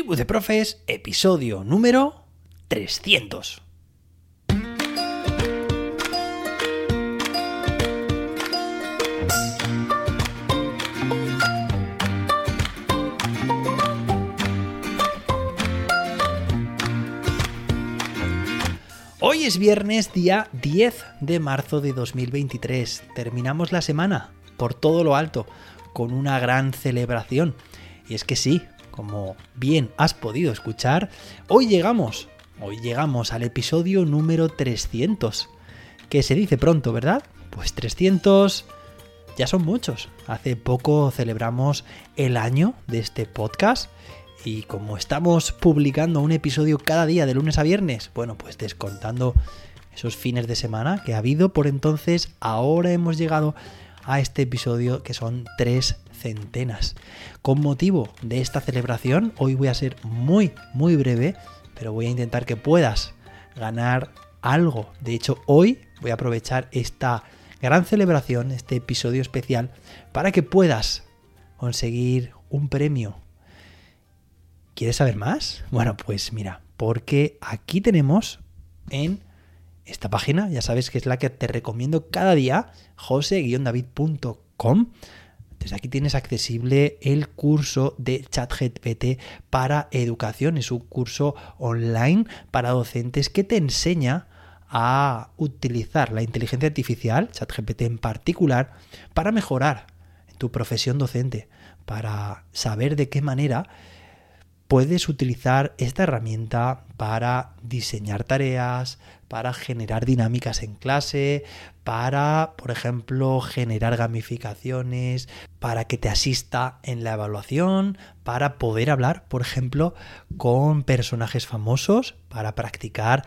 Tribu de Profes, episodio número 300. Hoy es viernes, día 10 de marzo de 2023. Terminamos la semana por todo lo alto, con una gran celebración. Y es que sí, como bien has podido escuchar, hoy llegamos, hoy llegamos al episodio número 300, que se dice pronto, ¿verdad? Pues 300 ya son muchos. Hace poco celebramos el año de este podcast y como estamos publicando un episodio cada día de lunes a viernes, bueno, pues descontando esos fines de semana que ha habido por entonces, ahora hemos llegado a este episodio que son tres centenas. Con motivo de esta celebración, hoy voy a ser muy, muy breve, pero voy a intentar que puedas ganar algo. De hecho, hoy voy a aprovechar esta gran celebración, este episodio especial, para que puedas conseguir un premio. ¿Quieres saber más? Bueno, pues mira, porque aquí tenemos en esta página, ya sabes que es la que te recomiendo cada día, jose-david.com. Desde aquí tienes accesible el curso de ChatGPT para educación. Es un curso online para docentes que te enseña a utilizar la inteligencia artificial, ChatGPT en particular, para mejorar tu profesión docente, para saber de qué manera puedes utilizar esta herramienta para diseñar tareas, para generar dinámicas en clase, para, por ejemplo, generar gamificaciones, para que te asista en la evaluación, para poder hablar, por ejemplo, con personajes famosos, para practicar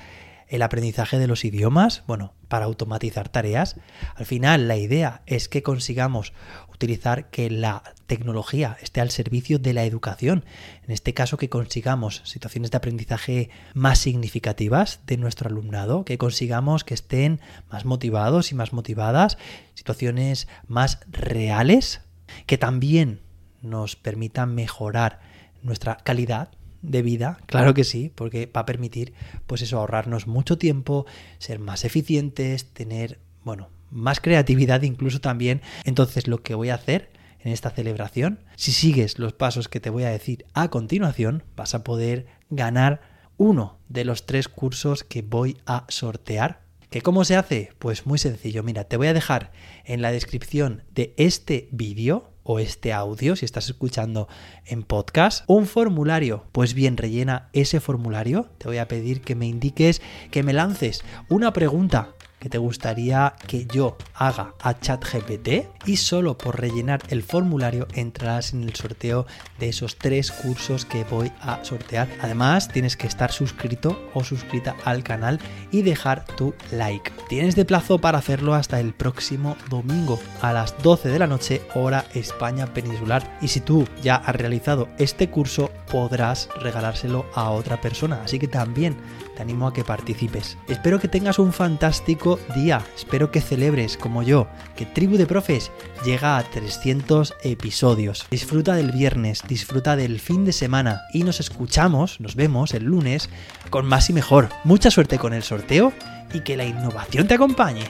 el aprendizaje de los idiomas, bueno, para automatizar tareas. Al final, la idea es que consigamos utilizar que la tecnología esté al servicio de la educación. En este caso, que consigamos situaciones de aprendizaje más significativas de nuestro alumnado, que consigamos que estén más motivados y más motivadas, situaciones más reales, que también nos permitan mejorar nuestra calidad de vida, claro que sí, porque va a permitir, pues eso, ahorrarnos mucho tiempo, ser más eficientes, tener, bueno, más creatividad incluso también. Entonces lo que voy a hacer en esta celebración, si sigues los pasos que te voy a decir a continuación, vas a poder ganar uno de los tres cursos que voy a sortear. ¿Que cómo se hace? Pues muy sencillo. Mira, te voy a dejar en la descripción de este vídeo o este audio, si estás escuchando en podcast, un formulario. Pues bien, rellena ese formulario. Te voy a pedir que me indiques, que me lances una pregunta que te gustaría que yo haga a ChatGPT y solo por rellenar el formulario entrarás en el sorteo de esos tres cursos que voy a sortear. Además, tienes que estar suscrito o suscrita al canal y dejar tu like. Tienes de plazo para hacerlo hasta el próximo domingo a las 12 de la noche, hora España peninsular. Y si tú ya has realizado este curso, podrás regalárselo a otra persona. Así que también te animo a que participes. Espero que tengas un fantástico día, espero que celebres como yo, que Tribu de Profes llega a 300 episodios. Disfruta del viernes, disfruta del fin de semana y nos escuchamos, nos vemos el lunes con más y mejor. Mucha suerte con el sorteo y que la innovación te acompañe.